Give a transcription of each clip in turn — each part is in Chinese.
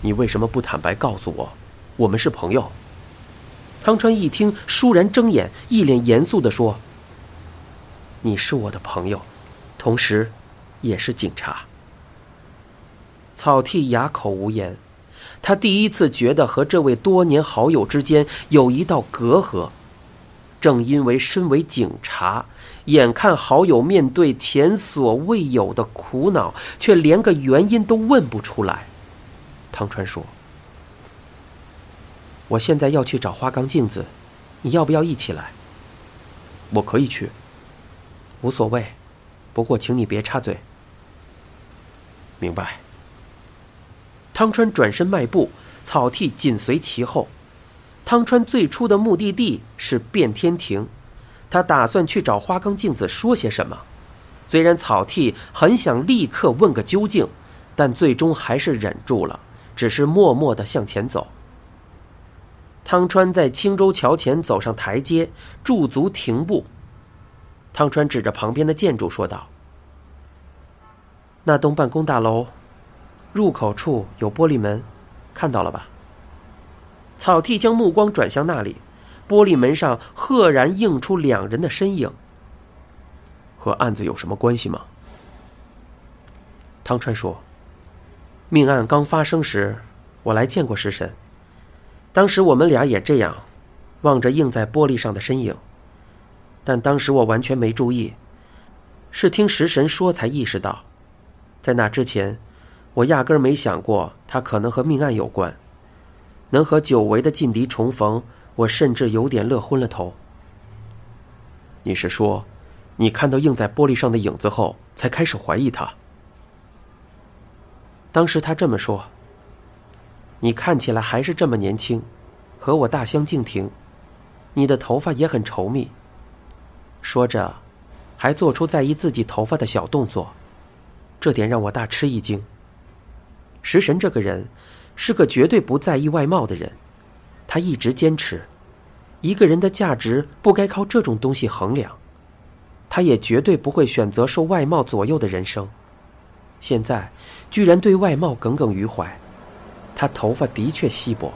你为什么不坦白告诉我，我们是朋友？”汤川一听，倏然睁眼，一脸严肃地说：“你是我的朋友，同时，也是警察。”草剃哑口无言，他第一次觉得和这位多年好友之间有一道隔阂。正因为身为警察，眼看好友面对前所未有的苦恼，却连个原因都问不出来，汤川说。我现在要去找花冈镜子，你要不要一起来？我可以去，无所谓，不过请你别插嘴。明白。汤川转身迈步，草剃紧随其后。汤川最初的目的地是变天庭，他打算去找花冈镜子说些什么。虽然草剃很想立刻问个究竟，但最终还是忍住了，只是默默的向前走。汤川在青州桥前走上台阶，驻足停步。汤川指着旁边的建筑说道：“那栋办公大楼，入口处有玻璃门，看到了吧？”草剃将目光转向那里，玻璃门上赫然映出两人的身影。和案子有什么关系吗？汤川说：“命案刚发生时，我来见过食神。”当时我们俩也这样，望着映在玻璃上的身影。但当时我完全没注意，是听食神说才意识到。在那之前，我压根儿没想过他可能和命案有关。能和久违的劲敌重逢，我甚至有点乐昏了头。你是说，你看到映在玻璃上的影子后，才开始怀疑他？当时他这么说。你看起来还是这么年轻，和我大相径庭。你的头发也很稠密。说着，还做出在意自己头发的小动作，这点让我大吃一惊。食神这个人，是个绝对不在意外貌的人。他一直坚持，一个人的价值不该靠这种东西衡量。他也绝对不会选择受外貌左右的人生。现在，居然对外貌耿耿于怀。他头发的确稀薄，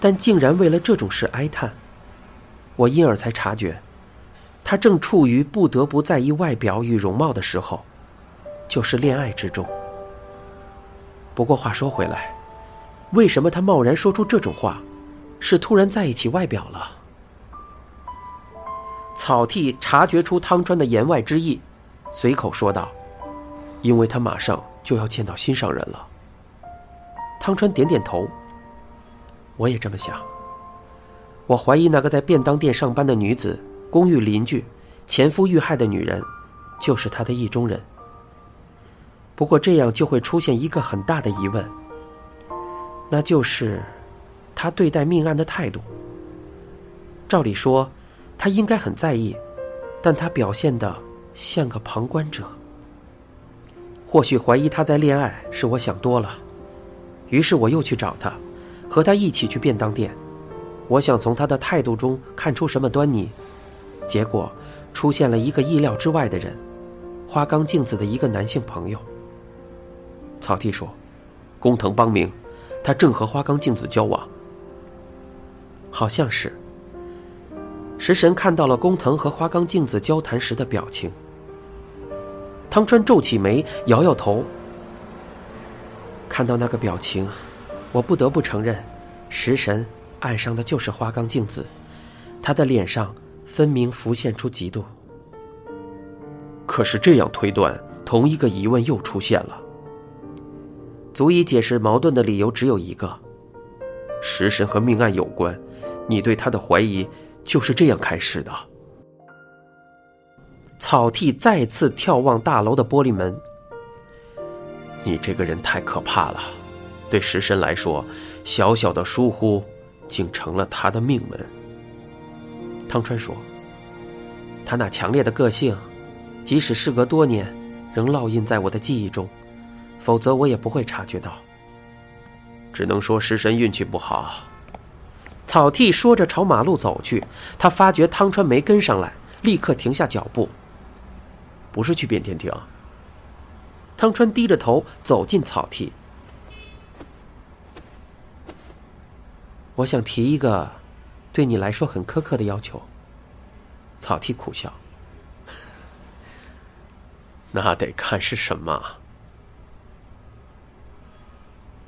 但竟然为了这种事哀叹。我因而才察觉，他正处于不得不在意外表与容貌的时候，就是恋爱之中。不过话说回来，为什么他贸然说出这种话？是突然在意起外表了？草剃察觉出汤川的言外之意，随口说道：“因为他马上就要见到心上人了。”汤川点点头。我也这么想。我怀疑那个在便当店上班的女子、公寓邻居、前夫遇害的女人，就是他的意中人。不过这样就会出现一个很大的疑问，那就是他对待命案的态度。照理说，他应该很在意，但他表现的像个旁观者。或许怀疑他在恋爱，是我想多了。于是我又去找他，和他一起去便当店。我想从他的态度中看出什么端倪，结果出现了一个意料之外的人——花冈镜子的一个男性朋友。草剃说：“工藤邦明，他正和花冈镜子交往。”好像是。食神看到了工藤和花冈镜子交谈时的表情。汤川皱起眉，摇摇头。看到那个表情，我不得不承认，食神爱上的就是花冈镜子。他的脸上分明浮现出嫉妒。可是这样推断，同一个疑问又出现了。足以解释矛盾的理由只有一个：食神和命案有关。你对他的怀疑就是这样开始的。草剃再次眺望大楼的玻璃门。你这个人太可怕了，对食神来说，小小的疏忽，竟成了他的命门。汤川说：“他那强烈的个性，即使事隔多年，仍烙印在我的记忆中，否则我也不会察觉到。只能说食神运气不好。”草剃说着朝马路走去，他发觉汤川没跟上来，立刻停下脚步。不是去变天庭。汤川低着头走进草剃。我想提一个对你来说很苛刻的要求。草剃苦笑。那得看是什么。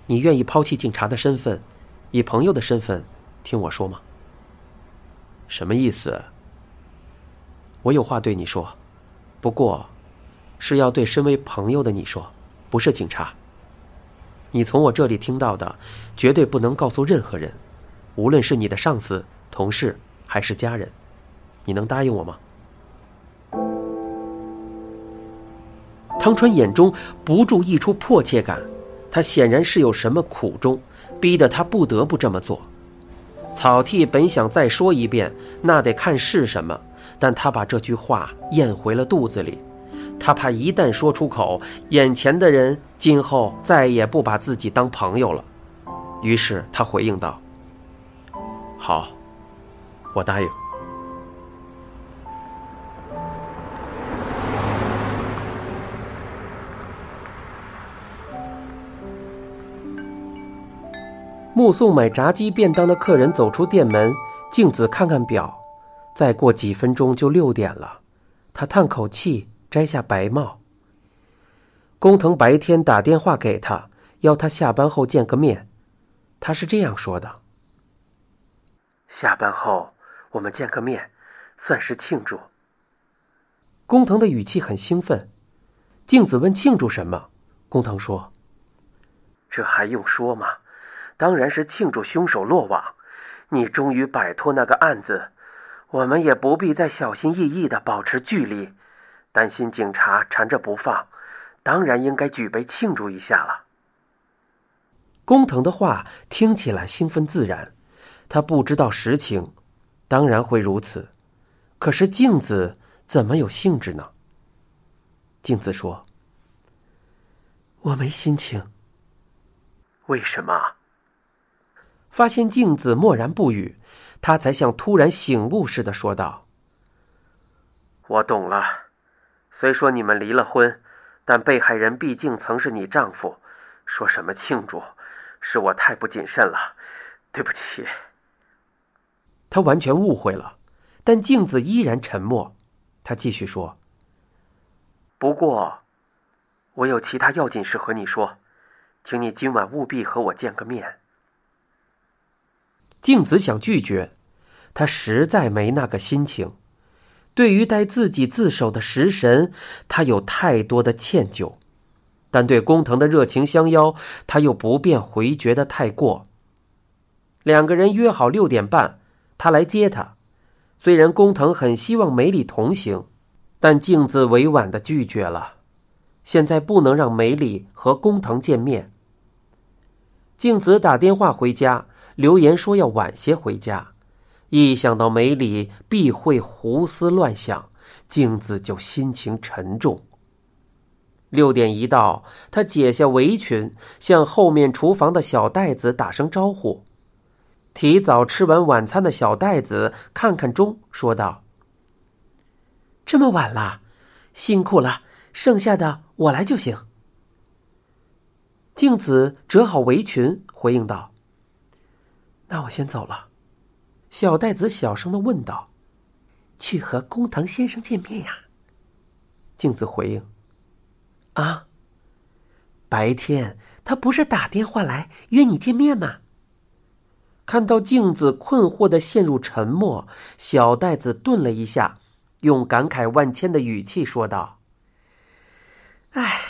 你愿意抛弃警察的身份，以朋友的身份听我说吗？什么意思？我有话对你说，不过，是要对身为朋友的你说，不是警察。你从我这里听到的，绝对不能告诉任何人，无论是你的上司、同事还是家人。你能答应我吗？汤川眼中不住溢出迫切感，他显然是有什么苦衷，逼得他不得不这么做。草剃本想再说一遍，那得看是什么，但他把这句话咽回了肚子里，他怕一旦说出口，眼前的人今后再也不把自己当朋友了。于是他回应道：“好，我答应。”目送买炸鸡便当的客人走出店门，镜子看看表，再过几分钟就六点了。他叹口气，摘下白帽。工藤白天打电话给他，要他下班后见个面。他是这样说的：“下班后我们见个面，算是庆祝。”工藤的语气很兴奋。镜子问：“庆祝什么？”工藤说：“这还用说吗？”当然是庆祝凶手落网，你终于摆脱那个案子，我们也不必再小心翼翼的保持距离，担心警察缠着不放，当然应该举杯庆祝一下了。工藤的话听起来兴奋自然，他不知道实情，当然会如此。可是镜子怎么有兴致呢？镜子说：“我没心情。”为什么？发现镜子默然不语，他才像突然醒悟似的说道：“我懂了。虽说你们离了婚，但被害人毕竟曾是你丈夫。说什么庆祝，是我太不谨慎了，对不起。”他完全误会了，但镜子依然沉默。他继续说：“不过，我有其他要紧事和你说，请你今晚务必和我见个面。”静子想拒绝，他实在没那个心情。对于待自己自首的食神，他有太多的歉疚；但对工藤的热情相邀，他又不便回绝的太过。两个人约好六点半，他来接他。虽然工藤很希望梅里同行，但静子委婉的拒绝了。现在不能让梅里和工藤见面。静子打电话回家。留言说要晚些回家，一想到梅里必会胡思乱想，静子就心情沉重。六点一到，他解下围裙，向后面厨房的小袋子打声招呼。提早吃完晚餐的小袋子看看钟，说道：“这么晚了，辛苦了，剩下的我来就行。”镜子折好围裙，回应道。那我先走了。小袋子小声的问道：“去和工藤先生见面呀？”镜子回应：“啊，白天他不是打电话来约你见面吗？”看到镜子困惑的陷入沉默，小袋子顿了一下，用感慨万千的语气说道：“哎，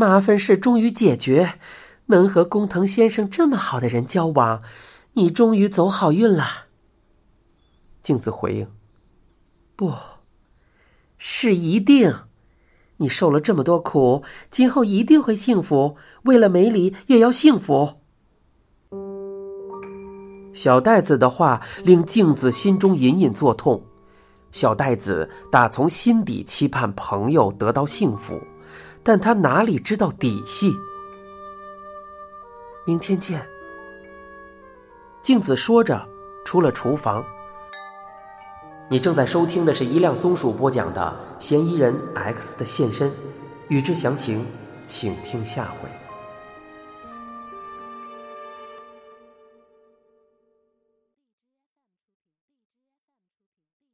麻烦事终于解决，能和工藤先生这么好的人交往。”你终于走好运了。镜子回应：“不是一定，你受了这么多苦，今后一定会幸福。为了梅里，也要幸福。”小袋子的话令镜子心中隐隐作痛。小袋子打从心底期盼朋友得到幸福，但他哪里知道底细？明天见。镜子说着，出了厨房。你正在收听的是一辆松鼠播讲的《嫌疑人 X 的现身》，与之详情，请听下回。